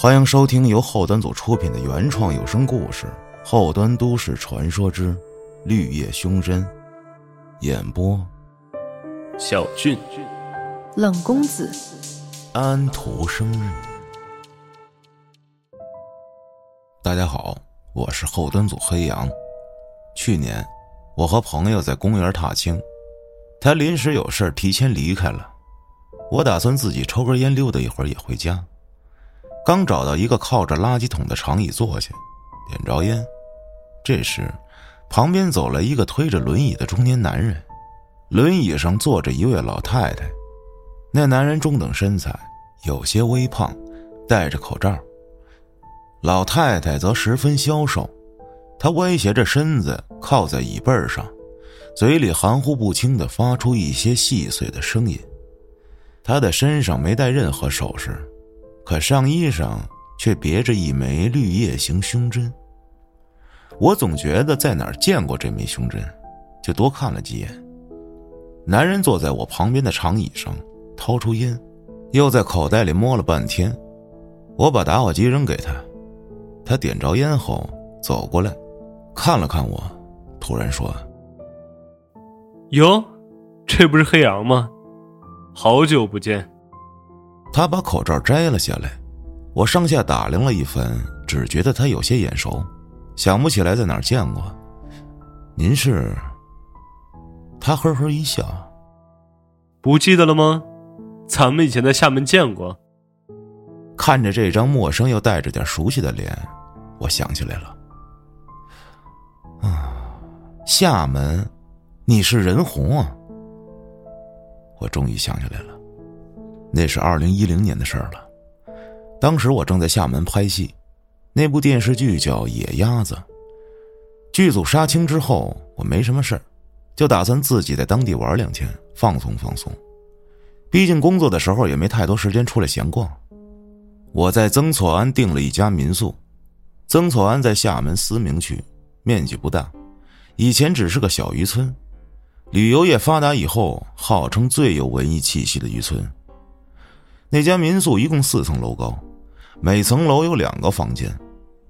欢迎收听由后端组出品的原创有声故事《后端都市传说之绿叶凶针》，演播：小俊、冷公子、安徒生日。大家好，我是后端组黑羊。去年，我和朋友在公园踏青，他临时有事提前离开了。我打算自己抽根烟溜达一会儿也回家。刚找到一个靠着垃圾桶的长椅坐下，点着烟。这时，旁边走来一个推着轮椅的中年男人，轮椅上坐着一位老太太。那男人中等身材，有些微胖，戴着口罩。老太太则十分消瘦，她歪斜着身子靠在椅背上，嘴里含糊不清的发出一些细碎的声音。她的身上没带任何首饰。可上衣上却别着一枚绿叶形胸针。我总觉得在哪儿见过这枚胸针，就多看了几眼。男人坐在我旁边的长椅上，掏出烟，又在口袋里摸了半天。我把打火机扔给他，他点着烟后走过来，看了看我，突然说：“哟，这不是黑羊吗？好久不见。”他把口罩摘了下来，我上下打量了一番，只觉得他有些眼熟，想不起来在哪儿见过。您是？他呵呵一笑，不记得了吗？咱们以前在厦门见过。看着这张陌生又带着点熟悉的脸，我想起来了。啊，厦门，你是任红啊！我终于想起来了。那是二零一零年的事儿了，当时我正在厦门拍戏，那部电视剧叫《野鸭子》。剧组杀青之后，我没什么事儿，就打算自己在当地玩两天，放松放松。毕竟工作的时候也没太多时间出来闲逛。我在曾厝垵订了一家民宿。曾厝垵在厦门思明区，面积不大，以前只是个小渔村。旅游业发达以后，号称最有文艺气息的渔村。那家民宿一共四层楼高，每层楼有两个房间，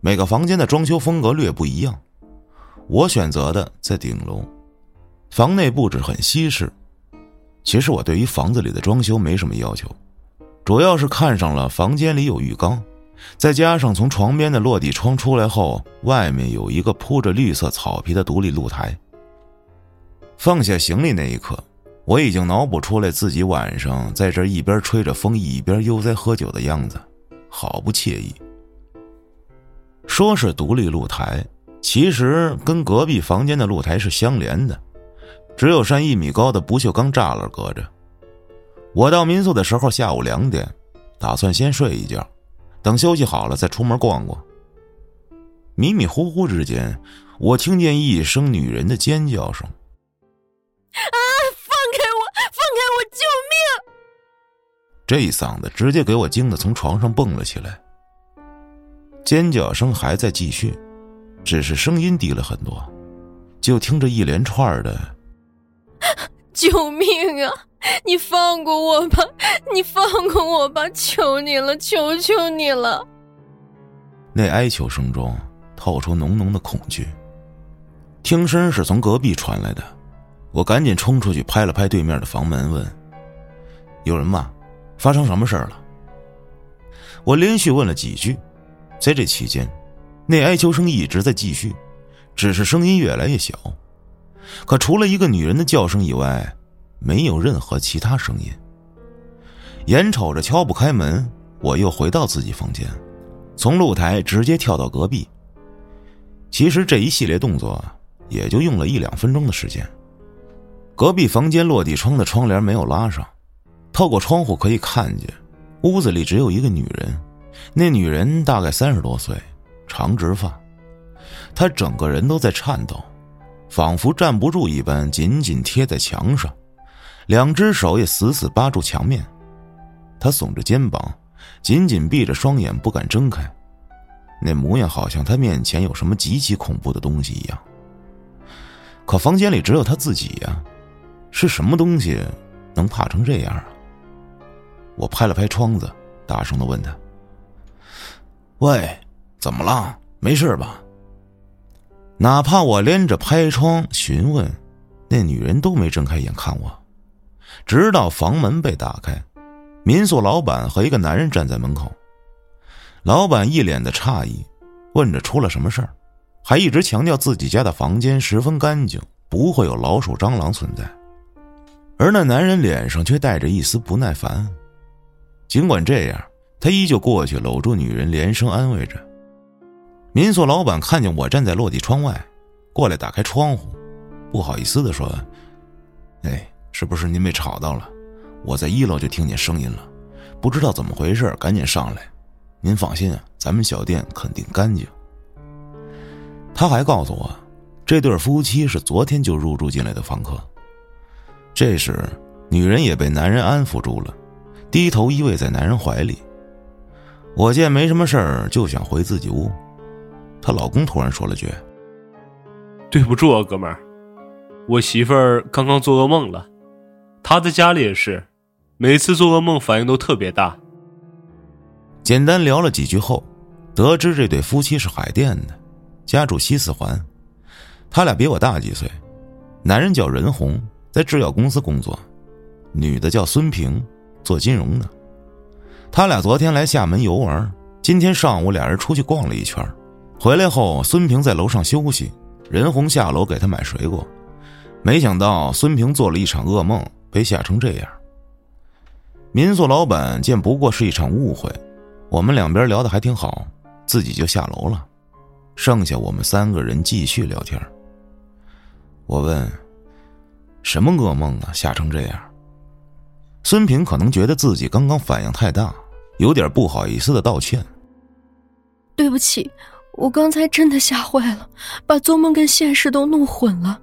每个房间的装修风格略不一样。我选择的在顶楼，房内布置很西式。其实我对于房子里的装修没什么要求，主要是看上了房间里有浴缸，再加上从床边的落地窗出来后，外面有一个铺着绿色草皮的独立露台。放下行李那一刻。我已经脑补出来自己晚上在这一边吹着风一边悠哉喝酒的样子，好不惬意。说是独立露台，其实跟隔壁房间的露台是相连的，只有扇一米高的不锈钢栅栏隔着。我到民宿的时候下午两点，打算先睡一觉，等休息好了再出门逛逛。迷迷糊糊之间，我听见一声女人的尖叫声。这一嗓子直接给我惊得从床上蹦了起来，尖叫声还在继续，只是声音低了很多，就听着一连串的 “救命啊！你放过我吧！你放过我吧！求你了！求求你了！”那哀求声中透出浓浓的恐惧，听声是从隔壁传来的，我赶紧冲出去拍了拍对面的房门，问：“有人吗？”发生什么事儿了？我连续问了几句，在这期间，那哀求声一直在继续，只是声音越来越小。可除了一个女人的叫声以外，没有任何其他声音。眼瞅着敲不开门，我又回到自己房间，从露台直接跳到隔壁。其实这一系列动作也就用了一两分钟的时间。隔壁房间落地窗的窗帘没有拉上。透过窗户可以看见，屋子里只有一个女人。那女人大概三十多岁，长直发，她整个人都在颤抖，仿佛站不住一般，紧紧贴在墙上，两只手也死死扒住墙面。她耸着肩膀，紧紧闭着双眼，不敢睁开，那模样好像她面前有什么极其恐怖的东西一样。可房间里只有她自己呀，是什么东西能怕成这样啊？我拍了拍窗子，大声的问他：“喂，怎么了？没事吧？哪怕我连着拍窗询问，那女人都没睁开眼看我。直到房门被打开，民宿老板和一个男人站在门口。老板一脸的诧异，问着出了什么事儿，还一直强调自己家的房间十分干净，不会有老鼠、蟑螂存在。而那男人脸上却带着一丝不耐烦。尽管这样，他依旧过去搂住女人，连声安慰着。民宿老板看见我站在落地窗外，过来打开窗户，不好意思的说：“哎，是不是您被吵到了？我在一楼就听见声音了，不知道怎么回事，赶紧上来。您放心啊，咱们小店肯定干净。”他还告诉我，这对夫妻是昨天就入住进来的房客。这时，女人也被男人安抚住了，低头依偎在男人怀里。我见没什么事儿，就想回自己屋。她老公突然说了句：“对不住啊，哥们儿，我媳妇儿刚刚做噩梦了，她在家里也是，每次做噩梦反应都特别大。”简单聊了几句后，得知这对夫妻是海淀的，家住西四环，他俩比我大几岁，男人叫任红，在制药公司工作，女的叫孙平，做金融的。他俩昨天来厦门游玩，今天上午俩人出去逛了一圈。回来后，孙平在楼上休息，任红下楼给他买水果，没想到孙平做了一场噩梦，被吓成这样。民宿老板见不过是一场误会，我们两边聊得还挺好，自己就下楼了，剩下我们三个人继续聊天。我问：“什么噩梦啊？吓成这样？”孙平可能觉得自己刚刚反应太大，有点不好意思的道歉：“对不起。”我刚才真的吓坏了，把做梦跟现实都弄混了。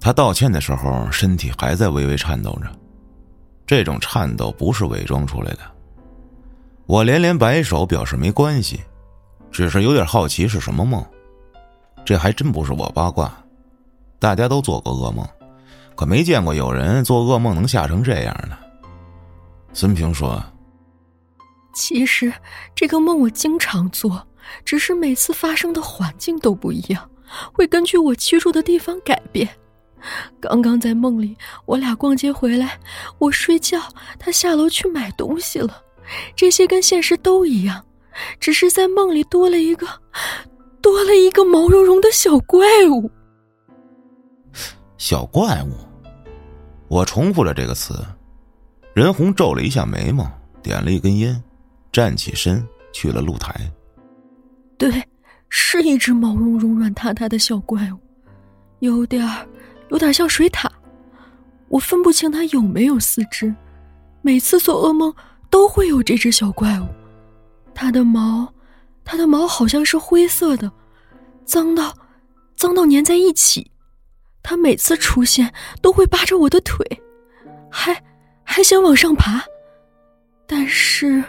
他道歉的时候，身体还在微微颤抖着，这种颤抖不是伪装出来的。我连连摆手表示没关系，只是有点好奇是什么梦。这还真不是我八卦，大家都做过噩梦，可没见过有人做噩梦能吓成这样的。孙平说：“其实这个梦我经常做。”只是每次发生的环境都不一样，会根据我居住的地方改变。刚刚在梦里，我俩逛街回来，我睡觉，他下楼去买东西了。这些跟现实都一样，只是在梦里多了一个，多了一个毛茸茸的小怪物。小怪物，我重复了这个词。任红皱了一下眉毛，点了一根烟，站起身去了露台。对，是一只毛茸茸、软塌塌的小怪物，有点，有点像水獭。我分不清它有没有四肢。每次做噩梦都会有这只小怪物。它的毛，它的毛好像是灰色的，脏到，脏到粘在一起。他每次出现都会扒着我的腿，还还想往上爬，但是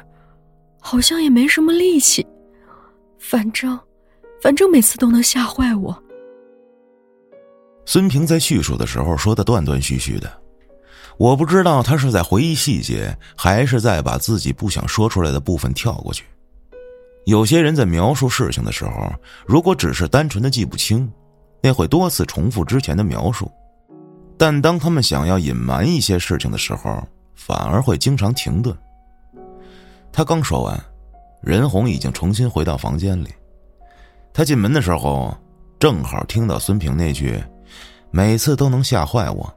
好像也没什么力气。反正，反正每次都能吓坏我。孙平在叙述的时候说的断断续续的，我不知道他是在回忆细节，还是在把自己不想说出来的部分跳过去。有些人在描述事情的时候，如果只是单纯的记不清，那会多次重复之前的描述；但当他们想要隐瞒一些事情的时候，反而会经常停顿。他刚说完。任红已经重新回到房间里，他进门的时候，正好听到孙平那句：“每次都能吓坏我。”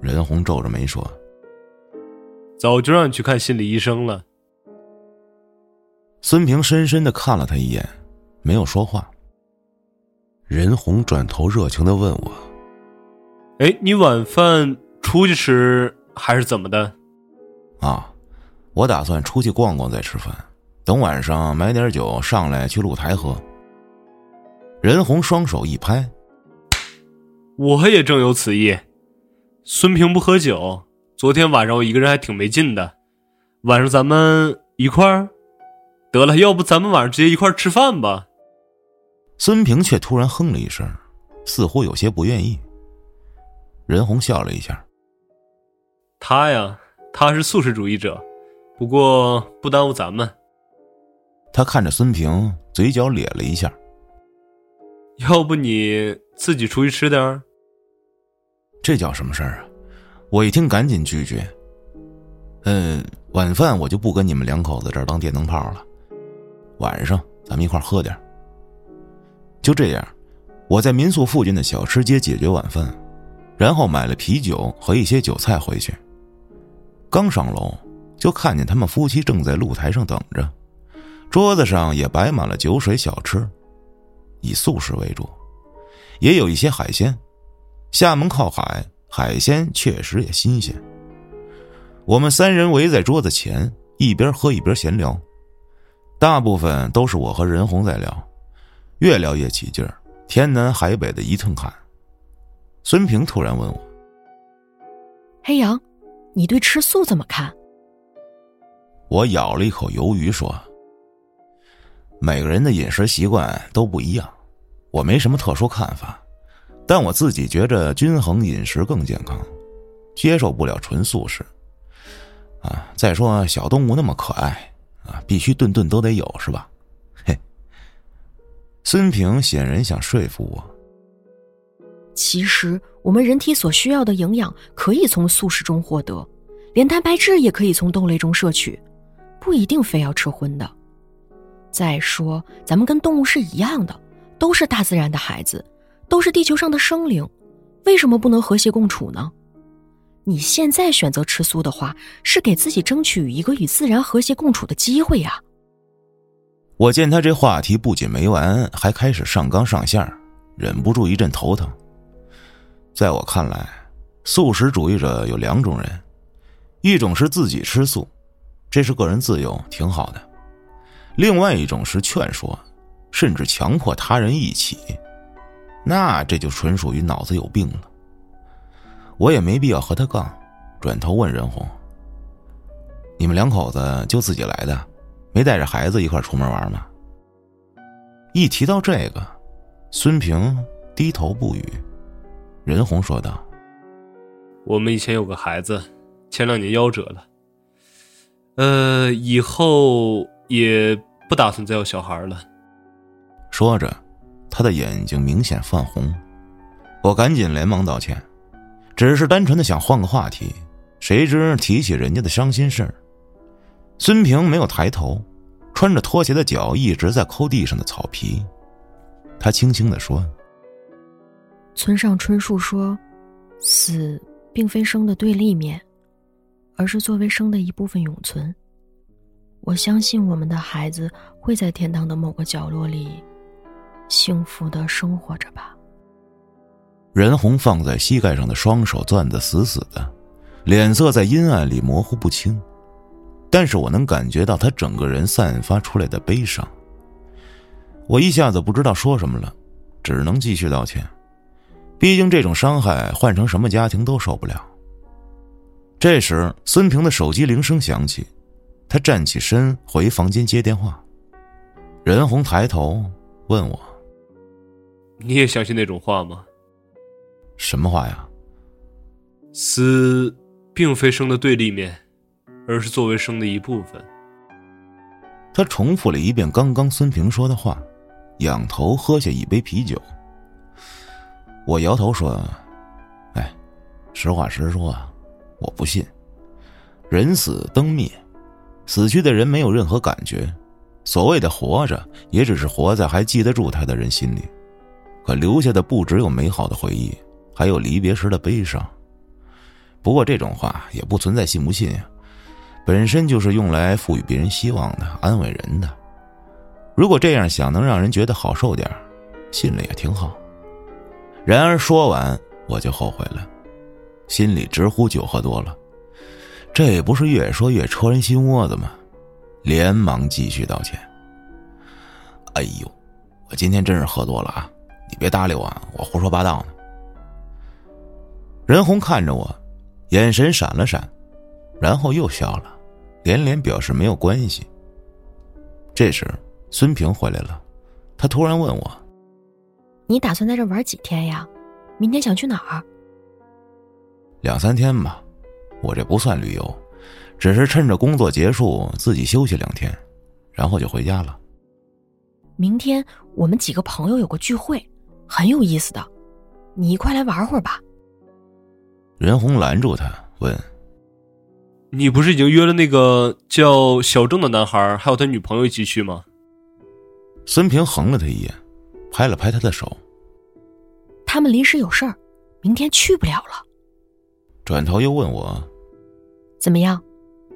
任红皱着眉说：“早就让你去看心理医生了。”孙平深深的看了他一眼，没有说话。任红转头热情的问我：“哎，你晚饭出去吃还是怎么的？”啊，我打算出去逛逛再吃饭。等晚上买点酒上来去露台喝。任红双手一拍，我也正有此意。孙平不喝酒，昨天晚上我一个人还挺没劲的。晚上咱们一块儿，得了，要不咱们晚上直接一块儿吃饭吧？孙平却突然哼了一声，似乎有些不愿意。任红笑了一下，他呀，他是素食主义者，不过不耽误咱们。他看着孙平，嘴角咧了一下。要不你自己出去吃点儿？这叫什么事儿啊？我一听，赶紧拒绝。嗯，晚饭我就不跟你们两口子这儿当电灯泡了，晚上咱们一块喝点就这样，我在民宿附近的小吃街解决晚饭，然后买了啤酒和一些酒菜回去。刚上楼，就看见他们夫妻正在露台上等着，桌子上也摆满了酒水小吃。以素食为主，也有一些海鲜。厦门靠海，海鲜确实也新鲜。我们三人围在桌子前，一边喝一边闲聊，大部分都是我和任红在聊，越聊越起劲儿，天南海北的一通侃。孙平突然问我：“黑羊，你对吃素怎么看？”我咬了一口鱿鱼说。每个人的饮食习惯都不一样，我没什么特殊看法，但我自己觉着均衡饮食更健康，接受不了纯素食。啊，再说小动物那么可爱，啊，必须顿顿都得有，是吧？孙平显然想说服我。其实我们人体所需要的营养可以从素食中获得，连蛋白质也可以从豆类中摄取，不一定非要吃荤的。再说，咱们跟动物是一样的，都是大自然的孩子，都是地球上的生灵，为什么不能和谐共处呢？你现在选择吃素的话，是给自己争取一个与自然和谐共处的机会呀。我见他这话题不仅没完，还开始上纲上线，忍不住一阵头疼。在我看来，素食主义者有两种人，一种是自己吃素，这是个人自由，挺好的。另外一种是劝说，甚至强迫他人一起，那这就纯属于脑子有病了。我也没必要和他杠，转头问任红：“你们两口子就自己来的，没带着孩子一块出门玩吗？”一提到这个，孙平低头不语。任红说道：“我们以前有个孩子，前两年夭折了。呃，以后……”也不打算再有小孩了。说着，他的眼睛明显泛红。我赶紧连忙道歉，只是单纯的想换个话题，谁知提起人家的伤心事儿。孙平没有抬头，穿着拖鞋的脚一直在抠地上的草皮。他轻轻的说：“村上春树说，死并非生的对立面，而是作为生的一部分永存。”我相信我们的孩子会在天堂的某个角落里，幸福的生活着吧。任红放在膝盖上的双手攥得死死的，脸色在阴暗里模糊不清，但是我能感觉到他整个人散发出来的悲伤。我一下子不知道说什么了，只能继续道歉。毕竟这种伤害换成什么家庭都受不了。这时，孙平的手机铃声响起。他站起身回房间接电话，任红抬头问我：“你也相信那种话吗？”“什么话呀？”“死并非生的对立面，而是作为生的一部分。”他重复了一遍刚刚孙平说的话，仰头喝下一杯啤酒。我摇头说：“哎，实话实说啊，我不信，人死灯灭。”死去的人没有任何感觉，所谓的活着，也只是活在还记得住他的人心里，可留下的不只有美好的回忆，还有离别时的悲伤。不过这种话也不存在信不信呀，本身就是用来赋予别人希望的，安慰人的。如果这样想能让人觉得好受点信了也挺好。然而说完我就后悔了，心里直呼酒喝多了。这不是越说越戳人心窝子吗？连忙继续道歉。哎呦，我今天真是喝多了啊！你别搭理我，我胡说八道呢。任红看着我，眼神闪了闪，然后又笑了，连连表示没有关系。这时，孙平回来了，他突然问我：“你打算在这玩几天呀？明天想去哪儿？”两三天吧。我这不算旅游，只是趁着工作结束自己休息两天，然后就回家了。明天我们几个朋友有个聚会，很有意思的，你一块来玩会儿吧。任红拦住他，问：“你不是已经约了那个叫小郑的男孩，还有他女朋友一起去吗？”孙平横了他一眼，拍了拍他的手：“他们临时有事儿，明天去不了了。”转头又问我：“怎么样，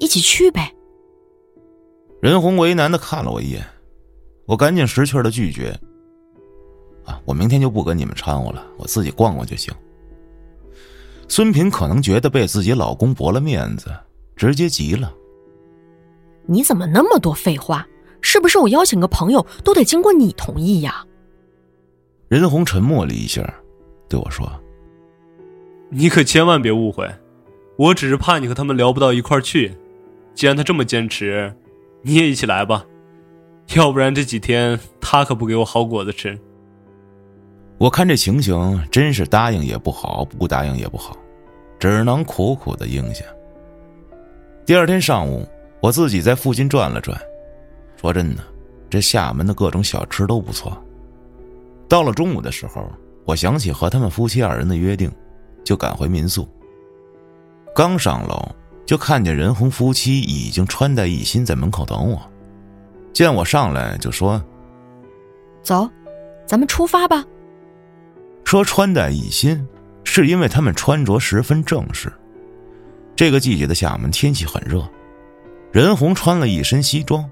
一起去呗？”任红为难的看了我一眼。我赶紧识趣的拒绝。啊，我明天就不跟你们掺和了，我自己逛逛就行。孙平可能觉得被自己老公驳了面子，直接急了。你怎么那么多废话？是不是我邀请个朋友都得经过你同意呀？任红沉默了一下，对我说：“你可千万别误会，我只是怕你和他们聊不到一块儿去。既然他这么坚持，你也一起来吧。”要不然这几天他可不给我好果子吃。我看这情形，真是答应也不好，不答应也不好，只能苦苦的应下。第二天上午，我自己在附近转了转，说真的，这厦门的各种小吃都不错。到了中午的时候，我想起和他们夫妻二人的约定，就赶回民宿。刚上楼，就看见任红夫妻已经穿戴一新，在门口等我。见我上来就说：“走，咱们出发吧。”说穿戴一新，是因为他们穿着十分正式。这个季节的厦门天气很热，任红穿了一身西装，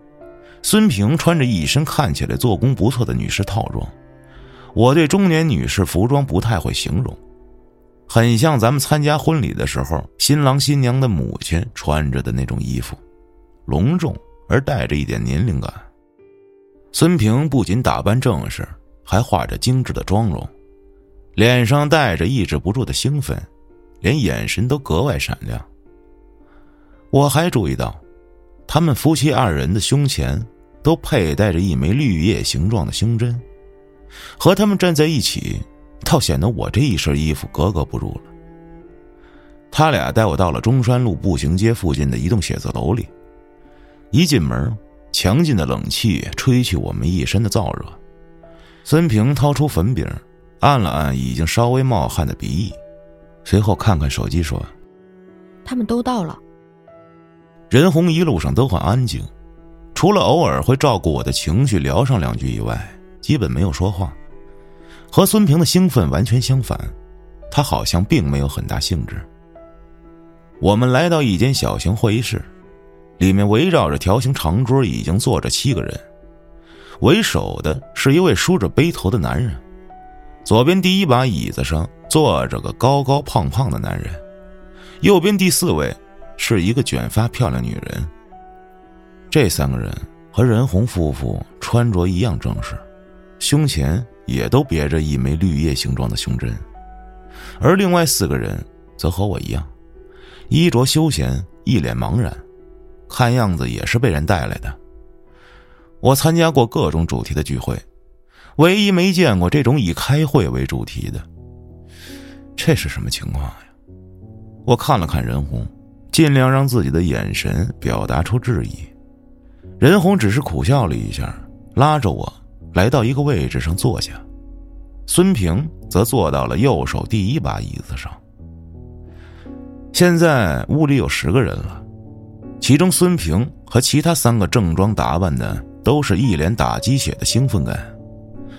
孙平穿着一身看起来做工不错的女士套装。我对中年女士服装不太会形容，很像咱们参加婚礼的时候新郎新娘的母亲穿着的那种衣服，隆重。而带着一点年龄感。孙平不仅打扮正式，还化着精致的妆容，脸上带着抑制不住的兴奋，连眼神都格外闪亮。我还注意到，他们夫妻二人的胸前都佩戴着一枚绿叶形状的胸针，和他们站在一起，倒显得我这一身衣服格格不入了。他俩带我到了中山路步行街附近的一栋写字楼里。一进门，强劲的冷气吹去我们一身的燥热。孙平掏出粉饼，按了按已经稍微冒汗的鼻翼，随后看看手机说：“他们都到了。”任红一路上都很安静，除了偶尔会照顾我的情绪聊上两句以外，基本没有说话。和孙平的兴奋完全相反，他好像并没有很大兴致。我们来到一间小型会议室。里面围绕着条形长桌，已经坐着七个人。为首的是一位梳着背头的男人，左边第一把椅子上坐着个高高胖胖的男人，右边第四位是一个卷发漂亮女人。这三个人和任红夫妇穿着一样正式，胸前也都别着一枚绿叶形状的胸针，而另外四个人则和我一样，衣着休闲，一脸茫然。看样子也是被人带来的。我参加过各种主题的聚会，唯一没见过这种以开会为主题的。这是什么情况呀？我看了看任红，尽量让自己的眼神表达出质疑。任红只是苦笑了一下，拉着我来到一个位置上坐下。孙平则坐到了右手第一把椅子上。现在屋里有十个人了。其中，孙平和其他三个正装打扮的都是一脸打鸡血的兴奋感，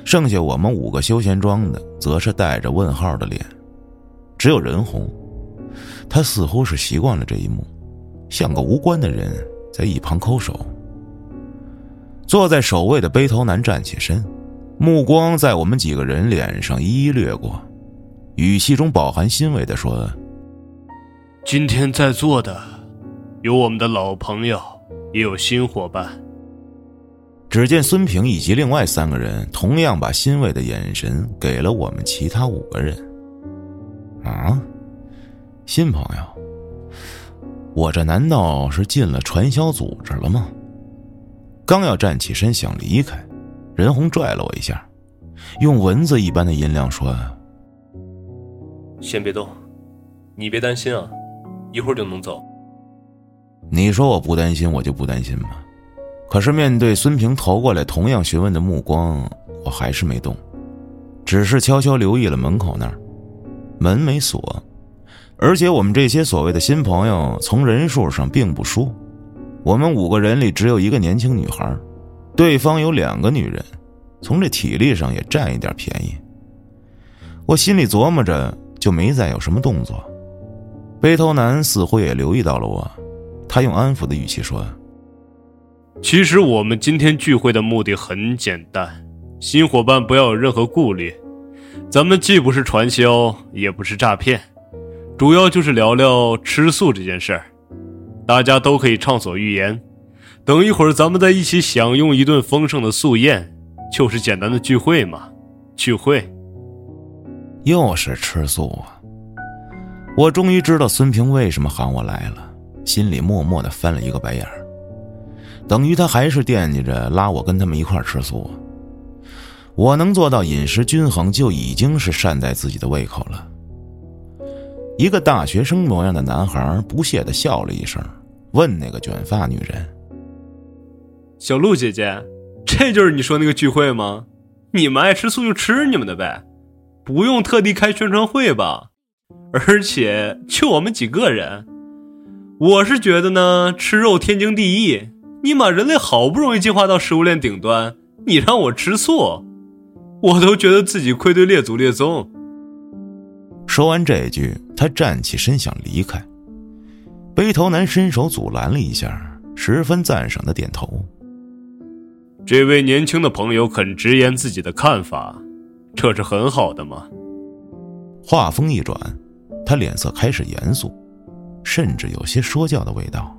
剩下我们五个休闲装的则是带着问号的脸。只有任红，他似乎是习惯了这一幕，像个无关的人在一旁抠手。坐在首位的背头男站起身，目光在我们几个人脸上一一掠过，语气中饱含欣慰的说：“今天在座的。”有我们的老朋友，也有新伙伴。只见孙平以及另外三个人同样把欣慰的眼神给了我们其他五个人。啊，新朋友，我这难道是进了传销组织了吗？刚要站起身想离开，任红拽了我一下，用蚊子一般的音量说：“先别动，你别担心啊，一会儿就能走。”你说我不担心，我就不担心吗？可是面对孙平投过来同样询问的目光，我还是没动，只是悄悄留意了门口那儿，门没锁，而且我们这些所谓的新朋友从人数上并不输，我们五个人里只有一个年轻女孩，对方有两个女人，从这体力上也占一点便宜。我心里琢磨着，就没再有什么动作。背头男似乎也留意到了我，他用安抚的语气说。其实我们今天聚会的目的很简单，新伙伴不要有任何顾虑，咱们既不是传销，也不是诈骗，主要就是聊聊吃素这件事儿，大家都可以畅所欲言。等一会儿咱们在一起享用一顿丰盛的素宴，就是简单的聚会嘛，聚会。又是吃素啊！我终于知道孙平为什么喊我来了，心里默默的翻了一个白眼儿。等于他还是惦记着拉我跟他们一块吃素。我能做到饮食均衡，就已经是善待自己的胃口了。一个大学生模样的男孩不屑的笑了一声，问那个卷发女人：“小鹿姐姐，这就是你说那个聚会吗？你们爱吃素就吃你们的呗，不用特地开宣传会吧？而且就我们几个人，我是觉得呢，吃肉天经地义。”你妈，人类好不容易进化到食物链顶端，你让我吃素，我都觉得自己愧对列祖列宗。说完这句，他站起身想离开，背头男伸手阻拦了一下，十分赞赏的点头。这位年轻的朋友肯直言自己的看法，这是很好的嘛。话锋一转，他脸色开始严肃，甚至有些说教的味道。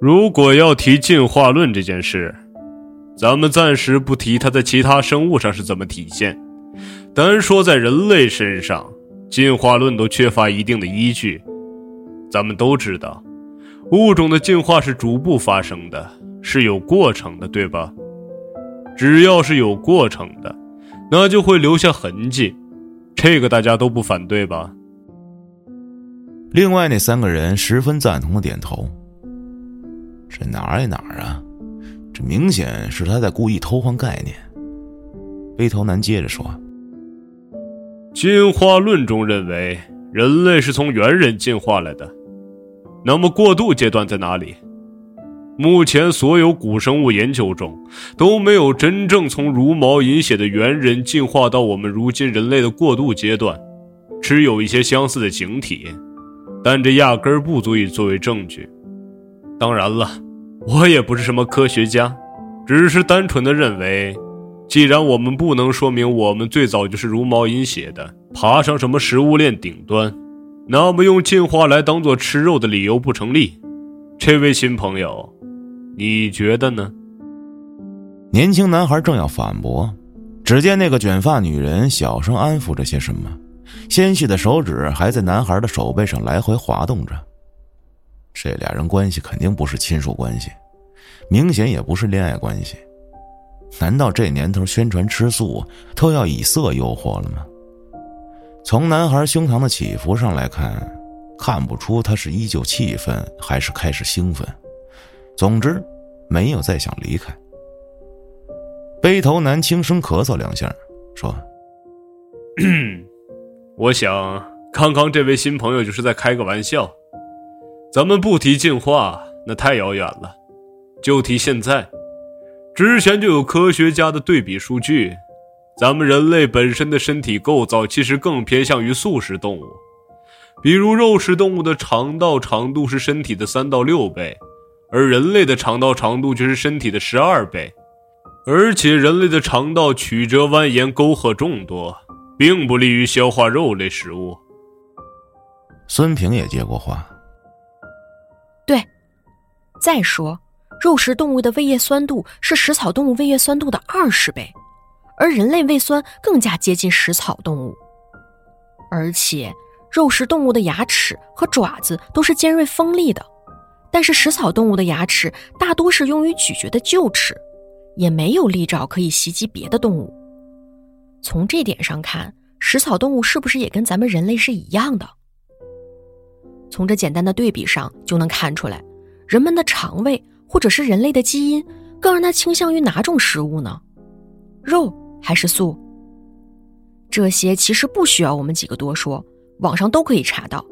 如果要提进化论这件事，咱们暂时不提它在其他生物上是怎么体现，单说在人类身上，进化论都缺乏一定的依据。咱们都知道，物种的进化是逐步发生的，是有过程的，对吧？只要是有过程的，那就会留下痕迹，这个大家都不反对吧？另外那三个人十分赞同的点头。这哪儿哪儿啊？这明显是他在故意偷换概念。背头男接着说：“进化论中认为人类是从猿人进化来的，那么过渡阶段在哪里？目前所有古生物研究中都没有真正从茹毛饮血的猿人进化到我们如今人类的过渡阶段，只有一些相似的形体，但这压根儿不足以作为证据。”当然了，我也不是什么科学家，只是单纯的认为，既然我们不能说明我们最早就是茹毛饮血的，爬上什么食物链顶端，那么用进化来当做吃肉的理由不成立。这位新朋友，你觉得呢？年轻男孩正要反驳，只见那个卷发女人小声安抚着些什么，纤细的手指还在男孩的手背上来回滑动着。这俩人关系肯定不是亲属关系，明显也不是恋爱关系。难道这年头宣传吃素都要以色诱惑了吗？从男孩胸膛的起伏上来看，看不出他是依旧气愤还是开始兴奋。总之，没有再想离开。背头男轻声咳嗽两下，说：“我想，刚刚这位新朋友就是在开个玩笑。”咱们不提进化，那太遥远了，就提现在。之前就有科学家的对比数据，咱们人类本身的身体构造其实更偏向于素食动物，比如肉食动物的肠道长度是身体的三到六倍，而人类的肠道长度却是身体的十二倍，而且人类的肠道曲折蜿蜒、沟壑众多，并不利于消化肉类食物。孙平也接过话。对，再说，肉食动物的胃液酸度是食草动物胃液酸度的二十倍，而人类胃酸更加接近食草动物。而且，肉食动物的牙齿和爪子都是尖锐锋利的，但是食草动物的牙齿大多是用于咀嚼的臼齿，也没有利爪可以袭击别的动物。从这点上看，食草动物是不是也跟咱们人类是一样的？从这简单的对比上就能看出来，人们的肠胃或者是人类的基因，更让他倾向于哪种食物呢？肉还是素？这些其实不需要我们几个多说，网上都可以查到。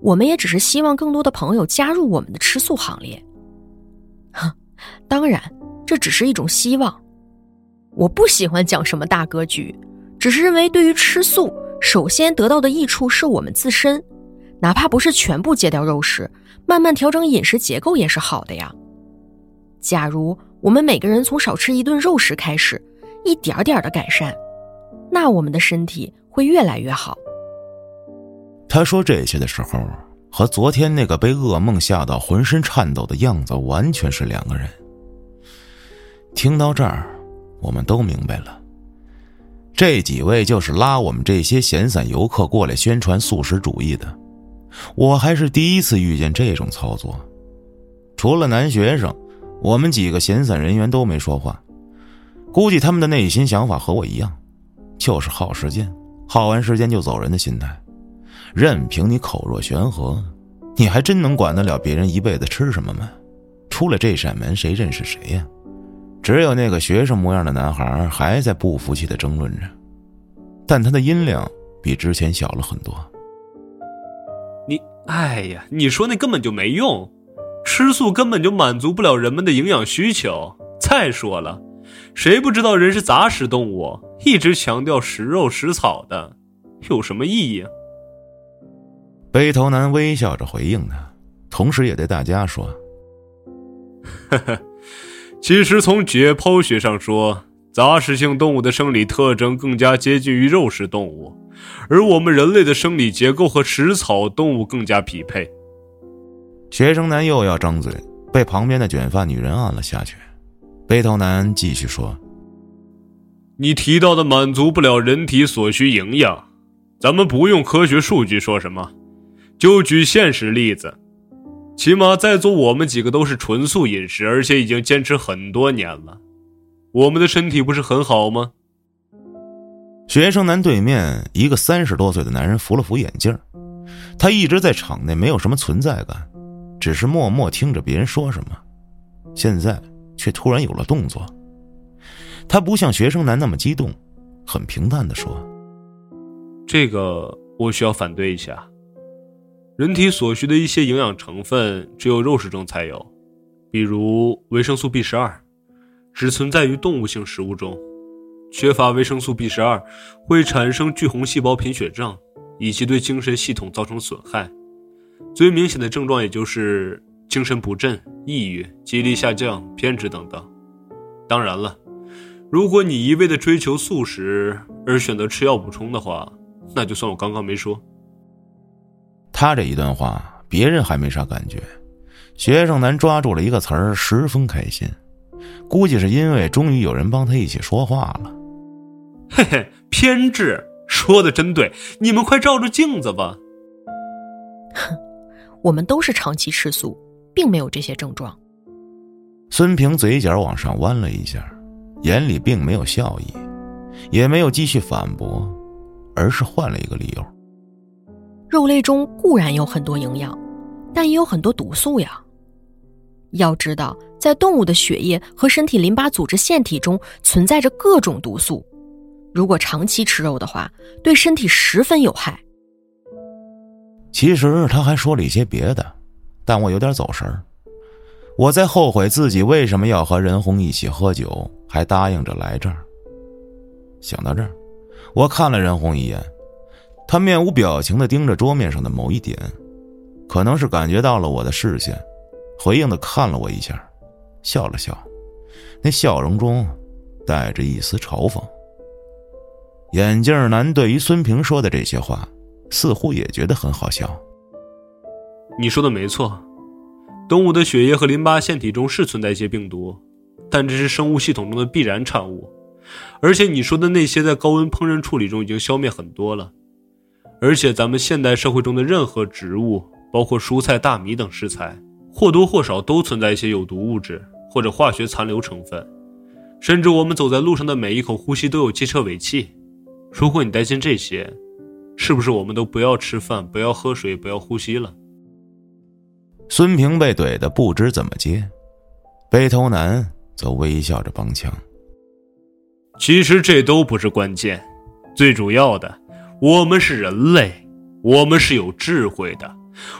我们也只是希望更多的朋友加入我们的吃素行列。哼，当然，这只是一种希望。我不喜欢讲什么大格局，只是认为对于吃素，首先得到的益处是我们自身，哪怕不是全部戒掉肉食，慢慢调整饮食结构也是好的呀。假如我们每个人从少吃一顿肉食开始，一点点的改善，那我们的身体会越来越好。他说这些的时候，和昨天那个被噩梦吓到浑身颤抖的样子完全是两个人。听到这儿，我们都明白了，这几位就是拉我们这些闲散游客过来宣传素食主义的。我还是第一次遇见这种操作，除了男学生。我们几个闲散人员都没说话，估计他们的内心想法和我一样，就是耗时间，耗完时间就走人的心态。任凭你口若悬河，你还真能管得了别人一辈子吃什么吗？出了这扇门，谁认识谁呀？只有那个学生模样的男孩还在不服气的争论着，但他的音量比之前小了很多。你，哎呀，你说那根本就没用。吃素根本就满足不了人们的营养需求。再说了，谁不知道人是杂食动物？一直强调食肉食草的，有什么意义？背头男微笑着回应他，同时也对大家说：“呵呵，其实从解剖学上说，杂食性动物的生理特征更加接近于肉食动物，而我们人类的生理结构和食草动物更加匹配。”学生男又要张嘴，被旁边的卷发女人按了下去。背头男继续说：“你提到的满足不了人体所需营养，咱们不用科学数据说什么，就举现实例子。起码在座我们几个都是纯素饮食，而且已经坚持很多年了，我们的身体不是很好吗？”学生男对面一个三十多岁的男人扶了扶眼镜，他一直在场内没有什么存在感。只是默默听着别人说什么，现在却突然有了动作。他不像学生男那么激动，很平淡的说：“这个我需要反对一下。人体所需的一些营养成分只有肉食中才有，比如维生素 B 十二，只存在于动物性食物中。缺乏维生素 B 十二会产生巨红细胞贫血症，以及对精神系统造成损害。”最明显的症状也就是精神不振、抑郁、记忆力下降、偏执等等。当然了，如果你一味的追求素食而选择吃药补充的话，那就算我刚刚没说。他这一段话，别人还没啥感觉，学生男抓住了一个词儿，十分开心。估计是因为终于有人帮他一起说话了。嘿嘿，偏执说的真对，你们快照照镜子吧。哼。我们都是长期吃素，并没有这些症状。孙平嘴角往上弯了一下，眼里并没有笑意，也没有继续反驳，而是换了一个理由：肉类中固然有很多营养，但也有很多毒素呀。要知道，在动物的血液和身体淋巴组织腺体中存在着各种毒素，如果长期吃肉的话，对身体十分有害。其实他还说了一些别的，但我有点走神儿。我在后悔自己为什么要和任红一起喝酒，还答应着来这儿。想到这儿，我看了任红一眼，他面无表情的盯着桌面上的某一点，可能是感觉到了我的视线，回应的看了我一下，笑了笑，那笑容中带着一丝嘲讽。眼镜男对于孙平说的这些话。似乎也觉得很好笑。你说的没错，动物的血液和淋巴腺体中是存在一些病毒，但这是生物系统中的必然产物。而且你说的那些在高温烹饪处理中已经消灭很多了。而且咱们现代社会中的任何植物，包括蔬菜、大米等食材，或多或少都存在一些有毒物质或者化学残留成分。甚至我们走在路上的每一口呼吸都有汽车尾气。如果你担心这些，是不是我们都不要吃饭，不要喝水，不要呼吸了？孙平被怼的不知怎么接，背头男则微笑着帮腔：“其实这都不是关键，最主要的，我们是人类，我们是有智慧的，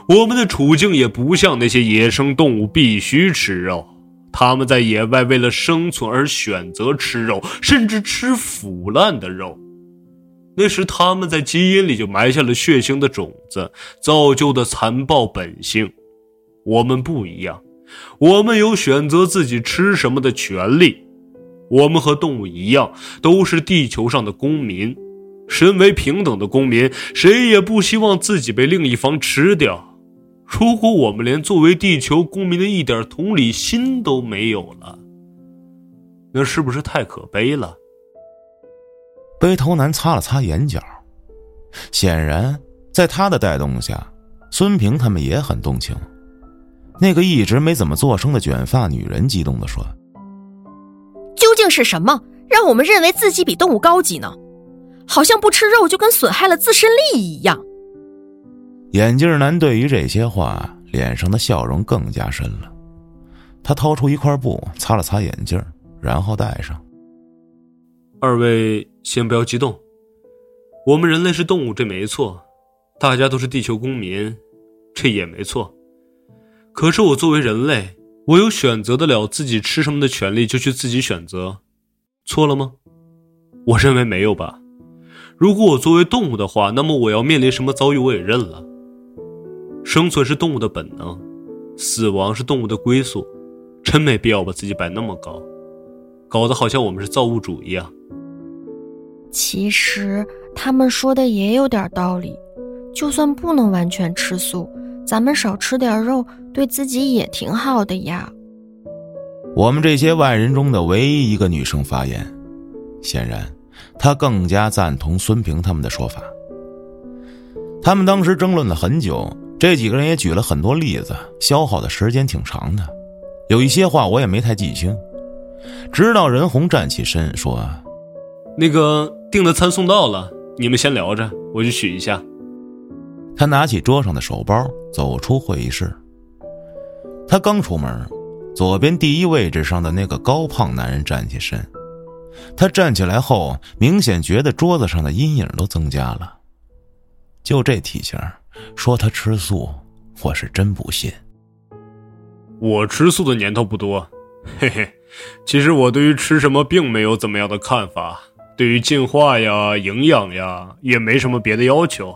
我们的处境也不像那些野生动物必须吃肉。他们在野外为了生存而选择吃肉，甚至吃腐烂的肉。”那时，他们在基因里就埋下了血腥的种子，造就的残暴本性。我们不一样，我们有选择自己吃什么的权利。我们和动物一样，都是地球上的公民。身为平等的公民，谁也不希望自己被另一方吃掉。如果我们连作为地球公民的一点同理心都没有了，那是不是太可悲了？背头男擦了擦眼角，显然在他的带动下，孙平他们也很动情。那个一直没怎么做声的卷发女人激动的说：“究竟是什么让我们认为自己比动物高级呢？好像不吃肉就跟损害了自身利益一样。”眼镜男对于这些话，脸上的笑容更加深了。他掏出一块布，擦了擦眼镜，然后戴上。二位先不要激动，我们人类是动物，这没错；大家都是地球公民，这也没错。可是我作为人类，我有选择得了自己吃什么的权利，就去自己选择，错了吗？我认为没有吧。如果我作为动物的话，那么我要面临什么遭遇，我也认了。生存是动物的本能，死亡是动物的归宿，真没必要把自己摆那么高，搞得好像我们是造物主一样。其实他们说的也有点道理，就算不能完全吃素，咱们少吃点肉，对自己也挺好的呀。我们这些外人中的唯一一个女生发言，显然她更加赞同孙平他们的说法。他们当时争论了很久，这几个人也举了很多例子，消耗的时间挺长的，有一些话我也没太记清。直到任红站起身说：“那个。”订的餐送到了，你们先聊着，我去取一下。他拿起桌上的手包，走出会议室。他刚出门，左边第一位置上的那个高胖男人站起身。他站起来后，明显觉得桌子上的阴影都增加了。就这体型，说他吃素，我是真不信。我吃素的年头不多，嘿嘿。其实我对于吃什么并没有怎么样的看法。对于进化呀、营养呀，也没什么别的要求，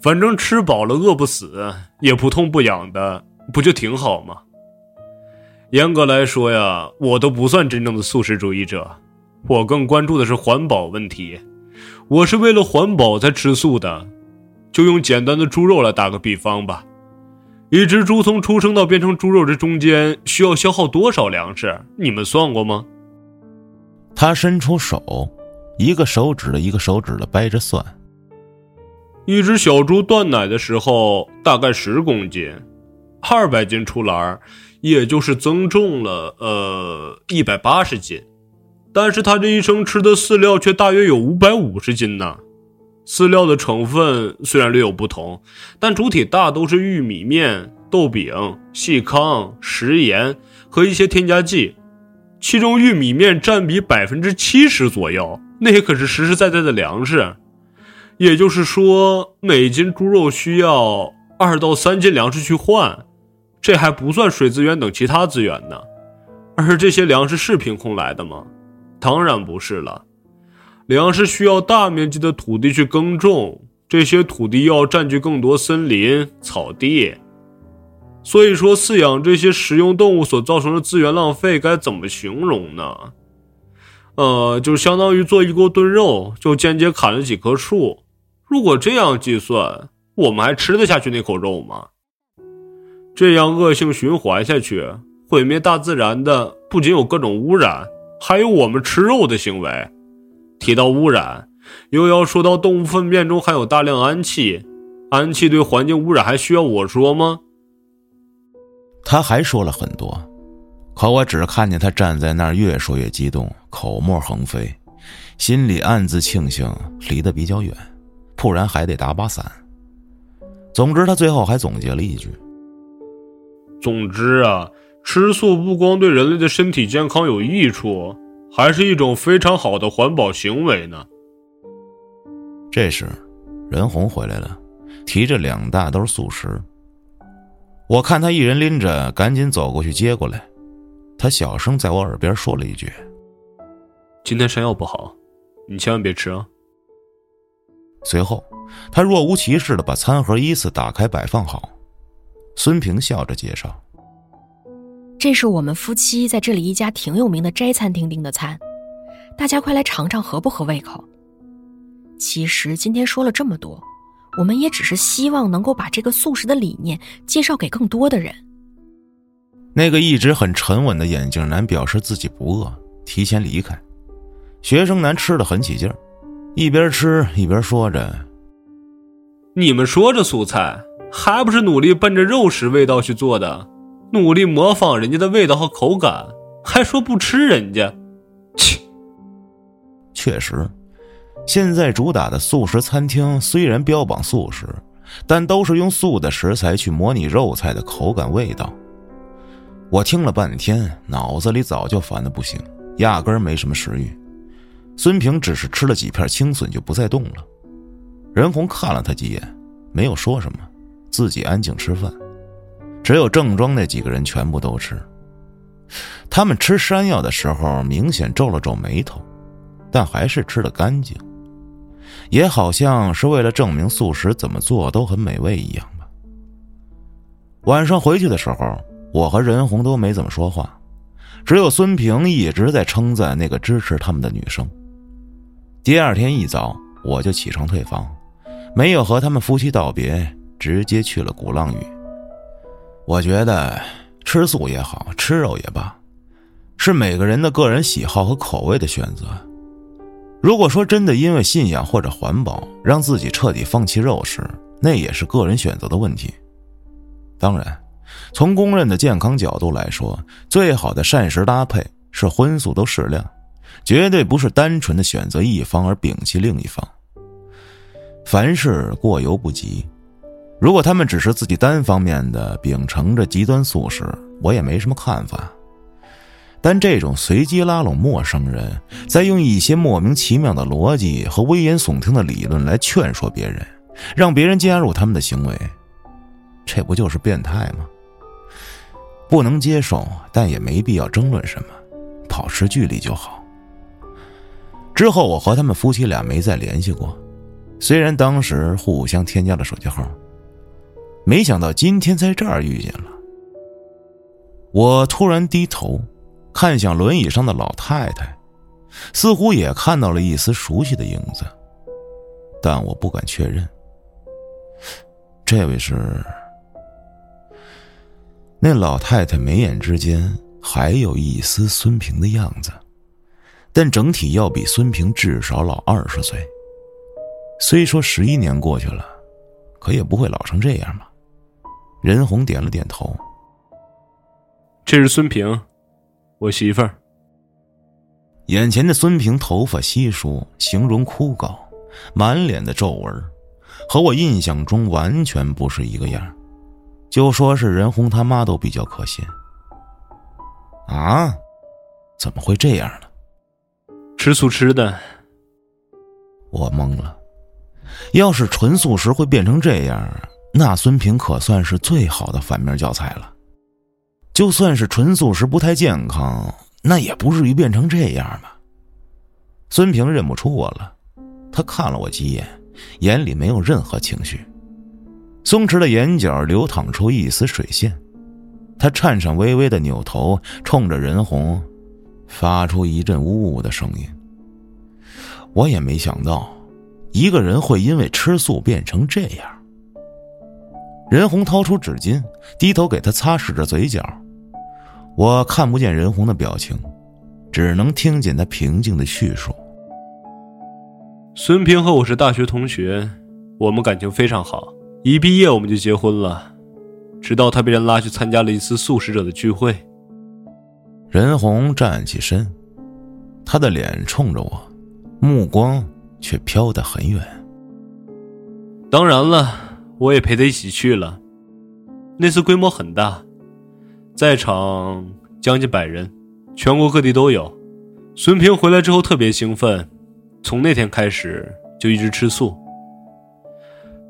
反正吃饱了饿不死，也不痛不痒的，不就挺好吗？严格来说呀，我都不算真正的素食主义者，我更关注的是环保问题。我是为了环保才吃素的。就用简单的猪肉来打个比方吧，一只猪从出生到变成猪肉这中间需要消耗多少粮食？你们算过吗？他伸出手。一个手指的一个手指的掰着算，一只小猪断奶的时候大概十公斤，二百斤出栏，也就是增重了呃一百八十斤，但是他这一生吃的饲料却大约有五百五十斤呢。饲料的成分虽然略有不同，但主体大都是玉米面、豆饼、细糠、食盐和一些添加剂，其中玉米面占比百分之七十左右。那些可是实实在在的粮食，也就是说，每斤猪肉需要二到三斤粮食去换，这还不算水资源等其他资源呢。而这些粮食是凭空来的吗？当然不是了，粮食需要大面积的土地去耕种，这些土地要占据更多森林、草地。所以说，饲养这些食用动物所造成的资源浪费，该怎么形容呢？呃，就相当于做一锅炖肉，就间接砍了几棵树。如果这样计算，我们还吃得下去那口肉吗？这样恶性循环下去，毁灭大自然的不仅有各种污染，还有我们吃肉的行为。提到污染，又要说到动物粪便中含有大量氨气，氨气对环境污染还需要我说吗？他还说了很多。可我只看见他站在那儿，越说越激动，口沫横飞，心里暗自庆幸离得比较远，不然还得打把伞。总之，他最后还总结了一句：“总之啊，吃素不光对人类的身体健康有益处，还是一种非常好的环保行为呢。这时，任红回来了，提着两大兜素食。我看他一人拎着，赶紧走过去接过来。他小声在我耳边说了一句：“今天山药不好，你千万别吃啊。”随后，他若无其事的把餐盒依次打开摆放好。孙平笑着介绍：“这是我们夫妻在这里一家挺有名的斋餐厅订的餐，大家快来尝尝合不合胃口。其实今天说了这么多。”我们也只是希望能够把这个素食的理念介绍给更多的人。那个一直很沉稳的眼镜男表示自己不饿，提前离开。学生男吃的很起劲儿，一边吃一边说着：“你们说这素菜还不是努力奔着肉食味道去做的，努力模仿人家的味道和口感，还说不吃人家？切！确实。”现在主打的素食餐厅虽然标榜素食，但都是用素的食材去模拟肉菜的口感味道。我听了半天，脑子里早就烦的不行，压根儿没什么食欲。孙平只是吃了几片青笋就不再动了。任红看了他几眼，没有说什么，自己安静吃饭。只有郑庄那几个人全部都吃。他们吃山药的时候明显皱了皱眉头，但还是吃得干净。也好像是为了证明素食怎么做都很美味一样吧。晚上回去的时候，我和任红都没怎么说话，只有孙平一直在称赞那个支持他们的女生。第二天一早，我就起床退房，没有和他们夫妻道别，直接去了鼓浪屿。我觉得吃素也好吃肉也罢，是每个人的个人喜好和口味的选择。如果说真的因为信仰或者环保让自己彻底放弃肉食，那也是个人选择的问题。当然，从公认的健康角度来说，最好的膳食搭配是荤素都适量，绝对不是单纯的选择一方而摒弃另一方。凡事过犹不及，如果他们只是自己单方面的秉承着极端素食，我也没什么看法。但这种随机拉拢陌生人，再用一些莫名其妙的逻辑和危言耸听的理论来劝说别人，让别人加入他们的行为，这不就是变态吗？不能接受，但也没必要争论什么，保持距离就好。之后，我和他们夫妻俩没再联系过，虽然当时互相添加了手机号，没想到今天在这儿遇见了。我突然低头。看向轮椅上的老太太，似乎也看到了一丝熟悉的影子，但我不敢确认。这位是？那老太太眉眼之间还有一丝孙平的样子，但整体要比孙平至少老二十岁。虽说十一年过去了，可也不会老成这样吧。任红点了点头。这是孙平。我媳妇儿。眼前的孙平头发稀疏，形容枯槁，满脸的皱纹，和我印象中完全不是一个样就说是任红他妈都比较可信。啊？怎么会这样呢？吃素吃的。我懵了。要是纯素食会变成这样，那孙平可算是最好的反面教材了。就算是纯素食不太健康，那也不至于变成这样吧？孙平认不出我了，他看了我几眼，眼里没有任何情绪，松弛的眼角流淌出一丝水线，他颤颤巍巍的扭头，冲着任红，发出一阵呜呜的声音。我也没想到，一个人会因为吃素变成这样。任红掏出纸巾，低头给他擦拭着嘴角。我看不见任红的表情，只能听见他平静的叙述。孙平和我是大学同学，我们感情非常好，一毕业我们就结婚了。直到他被人拉去参加了一次素食者的聚会。任红站起身，他的脸冲着我，目光却飘得很远。当然了，我也陪他一起去了。那次规模很大。在场将近百人，全国各地都有。孙平回来之后特别兴奋，从那天开始就一直吃素。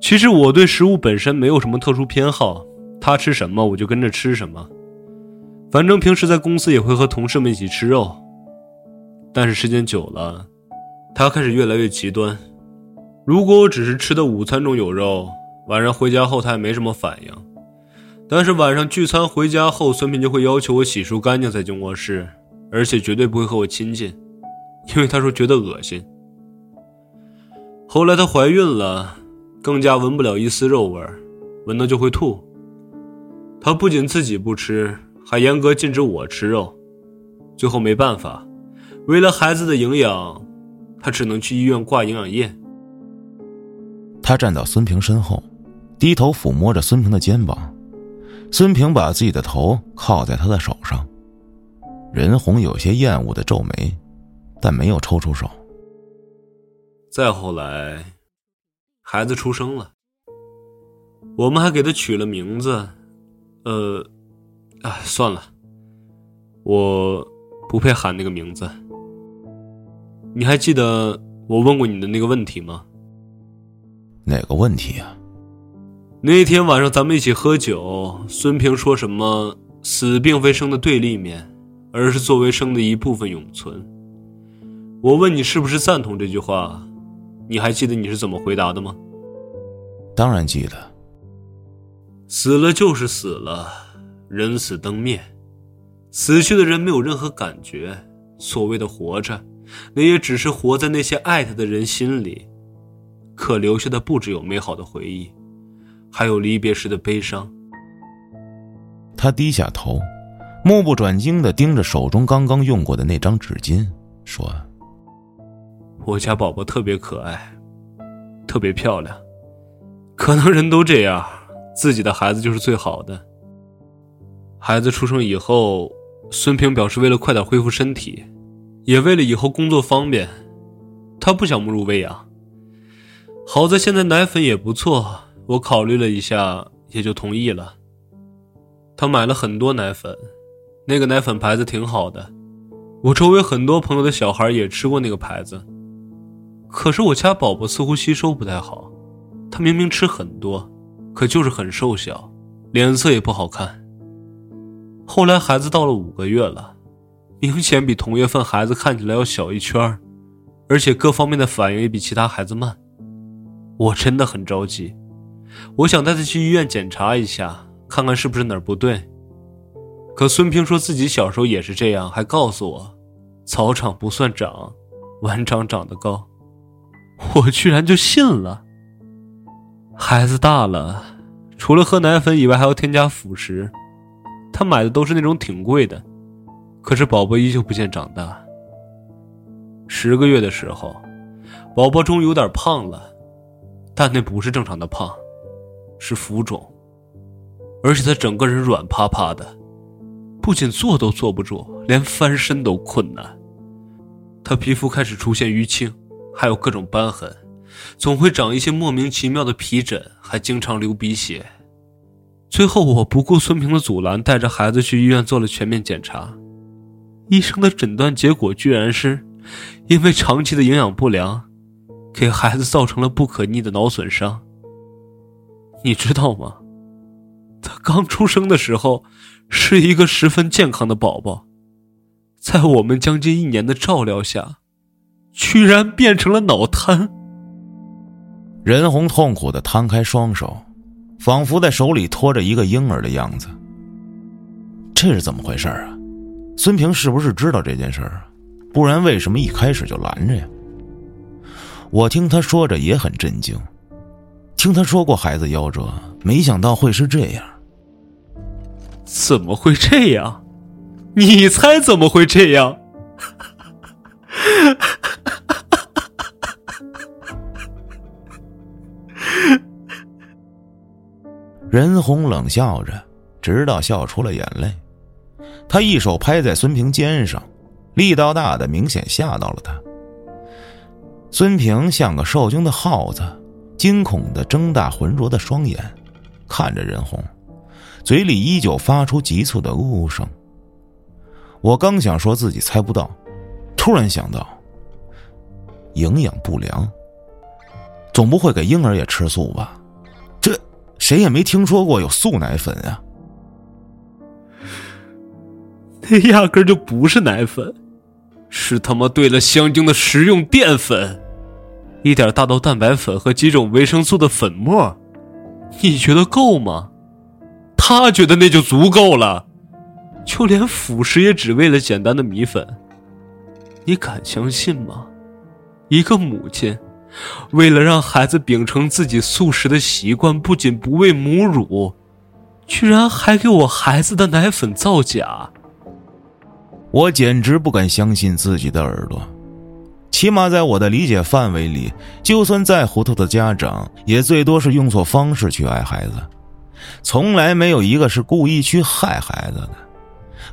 其实我对食物本身没有什么特殊偏好，他吃什么我就跟着吃什么。反正平时在公司也会和同事们一起吃肉，但是时间久了，他开始越来越极端。如果我只是吃的午餐中有肉，晚上回家后他也没什么反应。但是晚上聚餐回家后，孙平就会要求我洗漱干净再进卧室，而且绝对不会和我亲近，因为他说觉得恶心。后来她怀孕了。更加闻不了一丝肉味，闻到就会吐。他不仅自己不吃，还严格禁止我吃肉。最后没办法，为了孩子的营养，他只能去医院挂营养液。他站到孙平身后，低头抚摸着孙平的肩膀。孙平把自己的头靠在他的手上。任红有些厌恶的皱眉，但没有抽出手。再后来。孩子出生了，我们还给他取了名字，呃，哎，算了，我不配喊那个名字。你还记得我问过你的那个问题吗？哪个问题啊？那天晚上咱们一起喝酒，孙平说什么“死并非生的对立面，而是作为生的一部分永存”。我问你是不是赞同这句话？你还记得你是怎么回答的吗？当然记得。死了就是死了，人死灯灭，死去的人没有任何感觉。所谓的活着，那也只是活在那些爱他的人心里，可留下的不只有美好的回忆，还有离别时的悲伤。他低下头，目不转睛的盯着手中刚刚用过的那张纸巾，说。我家宝宝特别可爱，特别漂亮，可能人都这样，自己的孩子就是最好的。孩子出生以后，孙平表示为了快点恢复身体，也为了以后工作方便，他不想母乳喂养。好在现在奶粉也不错，我考虑了一下，也就同意了。他买了很多奶粉，那个奶粉牌子挺好的，我周围很多朋友的小孩也吃过那个牌子。可是我家宝宝似乎吸收不太好，他明明吃很多，可就是很瘦小，脸色也不好看。后来孩子到了五个月了，明显比同月份孩子看起来要小一圈而且各方面的反应也比其他孩子慢。我真的很着急，我想带他去医院检查一下，看看是不是哪儿不对。可孙平说自己小时候也是这样，还告诉我，草长不算长，晚长长得高。我居然就信了。孩子大了，除了喝奶粉以外，还要添加辅食。他买的都是那种挺贵的，可是宝宝依旧不见长大。十个月的时候，宝宝终于有点胖了，但那不是正常的胖，是浮肿，而且他整个人软趴趴的，不仅坐都坐不住，连翻身都困难。他皮肤开始出现淤青。还有各种斑痕，总会长一些莫名其妙的皮疹，还经常流鼻血。最后，我不顾孙平的阻拦，带着孩子去医院做了全面检查。医生的诊断结果居然是，因为长期的营养不良，给孩子造成了不可逆的脑损伤。你知道吗？他刚出生的时候，是一个十分健康的宝宝，在我们将近一年的照料下。居然变成了脑瘫。任红痛苦的摊开双手，仿佛在手里托着一个婴儿的样子。这是怎么回事啊？孙平是不是知道这件事啊？不然为什么一开始就拦着呀？我听他说着也很震惊，听他说过孩子夭折，没想到会是这样。怎么会这样？你猜怎么会这样？任红冷笑着，直到笑出了眼泪。他一手拍在孙平肩上，力道大的明显吓到了他。孙平像个受惊的耗子，惊恐的睁大浑浊的双眼，看着任红，嘴里依旧发出急促的呜呜声。我刚想说自己猜不到，突然想到，营养不良，总不会给婴儿也吃素吧？这谁也没听说过有素奶粉啊！那压根就不是奶粉，是他妈兑了香精的食用淀粉，一点大豆蛋白粉和几种维生素的粉末，你觉得够吗？他觉得那就足够了，就连辅食也只为了简单的米粉，你敢相信吗？一个母亲，为了让孩子秉承自己素食的习惯，不仅不喂母乳，居然还给我孩子的奶粉造假。我简直不敢相信自己的耳朵，起码在我的理解范围里，就算再糊涂的家长，也最多是用错方式去爱孩子，从来没有一个是故意去害孩子的，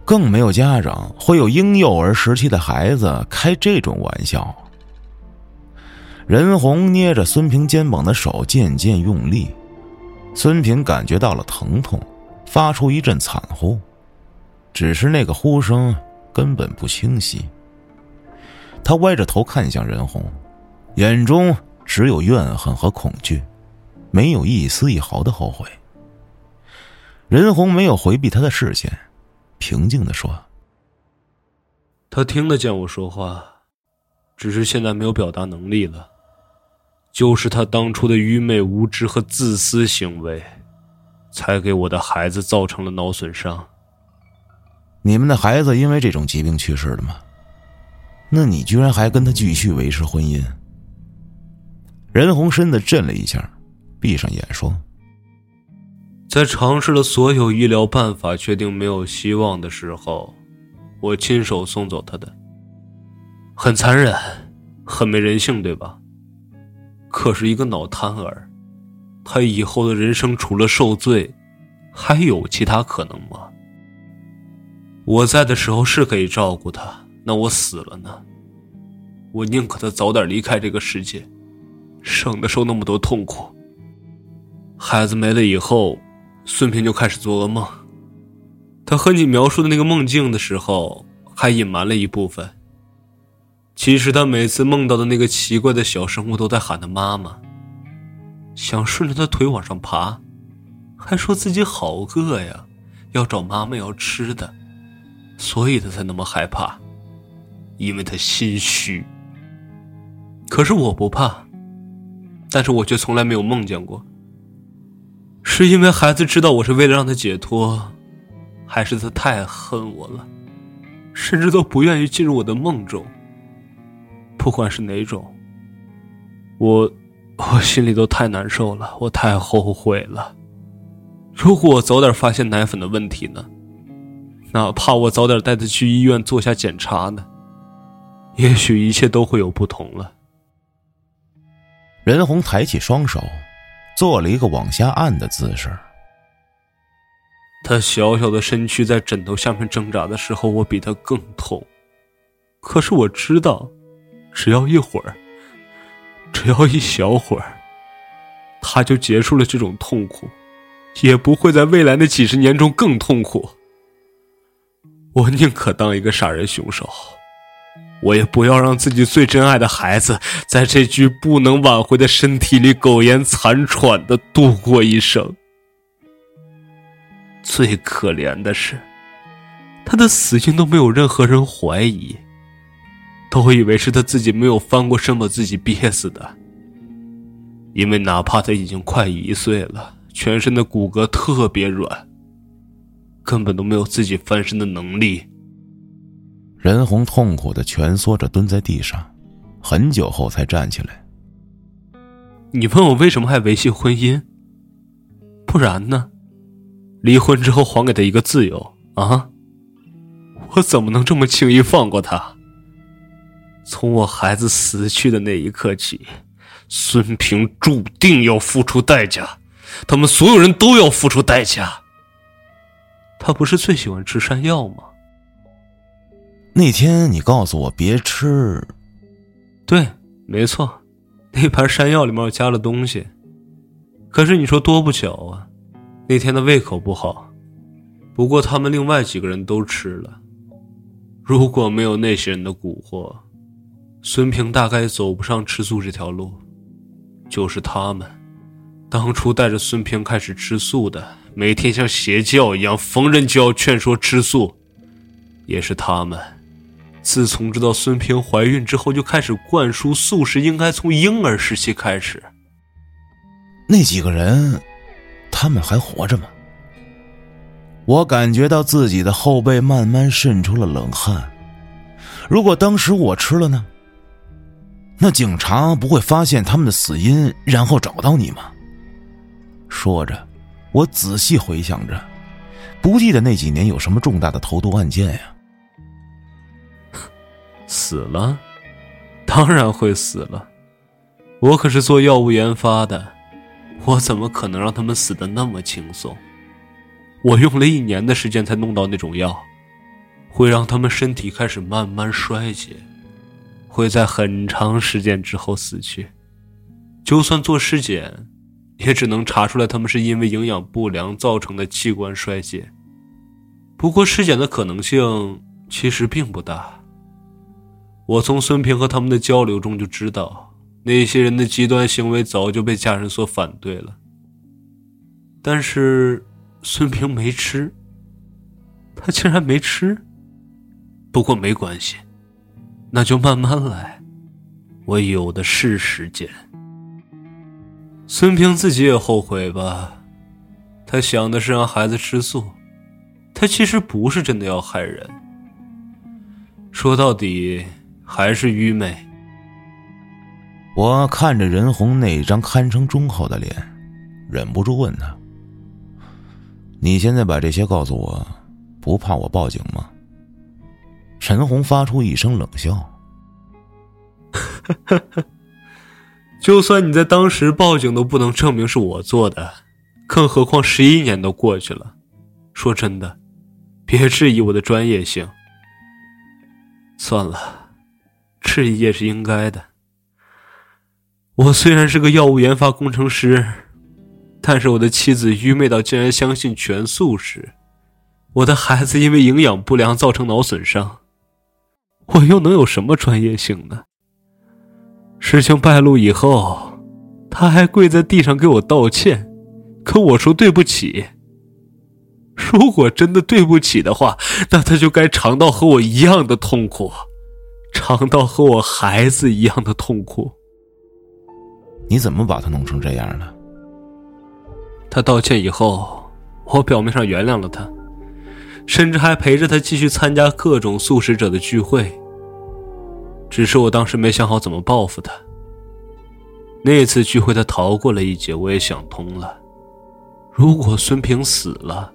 更没有家长会有婴幼儿时期的孩子开这种玩笑。任红捏着孙平肩膀的手渐渐用力，孙平感觉到了疼痛，发出一阵惨呼，只是那个呼声。根本不清晰。他歪着头看向任红，眼中只有怨恨和恐惧，没有一丝一毫的后悔。任红没有回避他的视线，平静的说：“他听得见我说话，只是现在没有表达能力了。就是他当初的愚昧无知和自私行为，才给我的孩子造成了脑损伤。”你们的孩子因为这种疾病去世的吗？那你居然还跟他继续维持婚姻？任红身子震了一下，闭上眼说：“在尝试了所有医疗办法，确定没有希望的时候，我亲手送走他的。很残忍，很没人性，对吧？可是一个脑瘫儿，他以后的人生除了受罪，还有其他可能吗？”我在的时候是可以照顾他，那我死了呢？我宁可他早点离开这个世界，省得受那么多痛苦。孩子没了以后，孙平就开始做噩梦。他和你描述的那个梦境的时候，还隐瞒了一部分。其实他每次梦到的那个奇怪的小生物都在喊他妈妈，想顺着他腿往上爬，还说自己好饿呀，要找妈妈要吃的。所以他才那么害怕，因为他心虚。可是我不怕，但是我却从来没有梦见过。是因为孩子知道我是为了让他解脱，还是他太恨我了，甚至都不愿意进入我的梦中？不管是哪种，我我心里都太难受了，我太后悔了。如果我早点发现奶粉的问题呢？哪怕我早点带他去医院做下检查呢，也许一切都会有不同了。任红抬起双手，做了一个往下按的姿势。他小小的身躯在枕头下面挣扎的时候，我比他更痛。可是我知道，只要一会儿，只要一小会儿，他就结束了这种痛苦，也不会在未来的几十年中更痛苦。我宁可当一个杀人凶手，我也不要让自己最珍爱的孩子在这具不能挽回的身体里苟延残喘的度过一生。最可怜的是，他的死因都没有任何人怀疑，都以为是他自己没有翻过身把自己憋死的。因为哪怕他已经快一岁了，全身的骨骼特别软。根本都没有自己翻身的能力。任红痛苦的蜷缩着蹲在地上，很久后才站起来。你问我为什么还维系婚姻？不然呢？离婚之后还给他一个自由啊！我怎么能这么轻易放过他？从我孩子死去的那一刻起，孙平注定要付出代价，他们所有人都要付出代价。他不是最喜欢吃山药吗？那天你告诉我别吃。对，没错，那盘山药里面加了东西。可是你说多不巧啊，那天的胃口不好，不过他们另外几个人都吃了。如果没有那些人的蛊惑，孙平大概走不上吃素这条路。就是他们，当初带着孙平开始吃素的，每天像邪教一样，逢人就要劝说吃素。也是他们，自从知道孙平怀孕之后，就开始灌输素食应该从婴儿时期开始。那几个人，他们还活着吗？我感觉到自己的后背慢慢渗出了冷汗。如果当时我吃了呢？那警察不会发现他们的死因，然后找到你吗？说着，我仔细回想着，不记得那几年有什么重大的投毒案件呀。死了，当然会死了。我可是做药物研发的，我怎么可能让他们死的那么轻松？我用了一年的时间才弄到那种药，会让他们身体开始慢慢衰竭。会在很长时间之后死去，就算做尸检，也只能查出来他们是因为营养不良造成的器官衰竭。不过尸检的可能性其实并不大。我从孙平和他们的交流中就知道，那些人的极端行为早就被家人所反对了。但是孙平没吃，他竟然没吃。不过没关系。那就慢慢来，我有的是时间。孙平自己也后悔吧，他想的是让孩子吃素，他其实不是真的要害人。说到底还是愚昧。我看着任红那张堪称忠厚的脸，忍不住问他：“你现在把这些告诉我，不怕我报警吗？”陈红发出一声冷笑：“ 就算你在当时报警，都不能证明是我做的，更何况十一年都过去了。说真的，别质疑我的专业性。算了，质疑也是应该的。我虽然是个药物研发工程师，但是我的妻子愚昧到竟然相信全素食，我的孩子因为营养不良造成脑损伤。”我又能有什么专业性呢？事情败露以后，他还跪在地上给我道歉，跟我说对不起。如果真的对不起的话，那他就该尝到和我一样的痛苦，尝到和我孩子一样的痛苦。你怎么把他弄成这样的？他道歉以后，我表面上原谅了他。甚至还陪着他继续参加各种素食者的聚会。只是我当时没想好怎么报复他。那次聚会他逃过了一劫，我也想通了。如果孙平死了，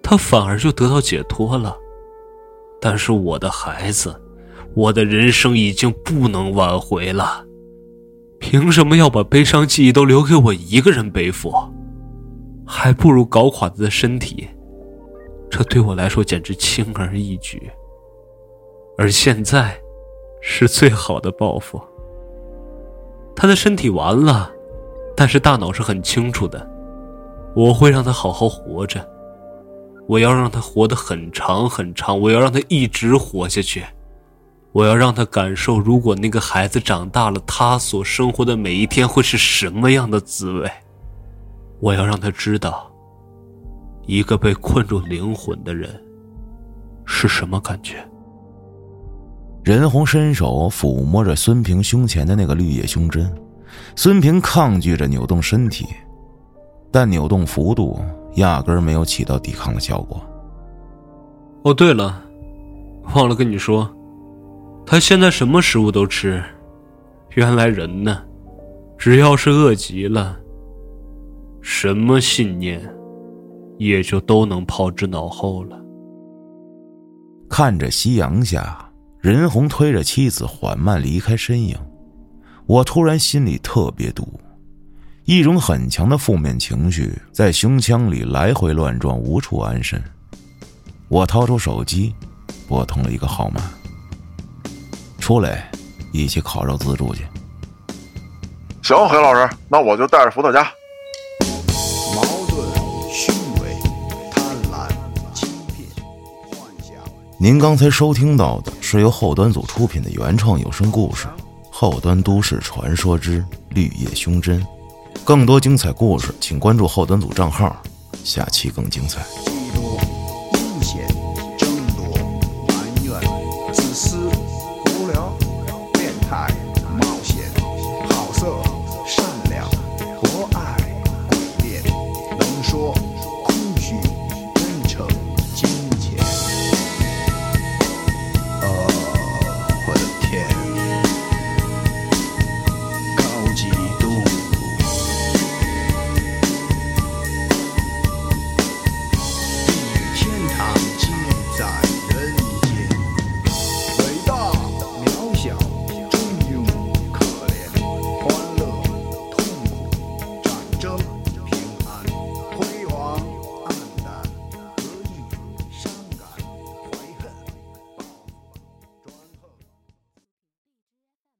他反而就得到解脱了。但是我的孩子，我的人生已经不能挽回了。凭什么要把悲伤记忆都留给我一个人背负？还不如搞垮他的身体。这对我来说简直轻而易举，而现在是最好的报复。他的身体完了，但是大脑是很清楚的。我会让他好好活着，我要让他活得很长很长，我要让他一直活下去，我要让他感受，如果那个孩子长大了，他所生活的每一天会是什么样的滋味。我要让他知道。一个被困住灵魂的人是什么感觉？任红伸手抚摸着孙平胸前的那个绿叶胸针，孙平抗拒着扭动身体，但扭动幅度压根儿没有起到抵抗的效果。哦，对了，忘了跟你说，他现在什么食物都吃。原来人呢，只要是饿极了，什么信念？也就都能抛之脑后了。看着夕阳下，任红推着妻子缓慢离开身影，我突然心里特别堵，一种很强的负面情绪在胸腔里来回乱撞，无处安身。我掏出手机，拨通了一个号码。出来一起烤肉自助去。行黑老师那我就带着伏特加。矛盾虚伪贪婪欺骗幻想。您刚才收听到的是由后端组出品的原创有声故事后端都市传说之绿叶胸针。更多精彩故事请关注后端组账号下期更精彩。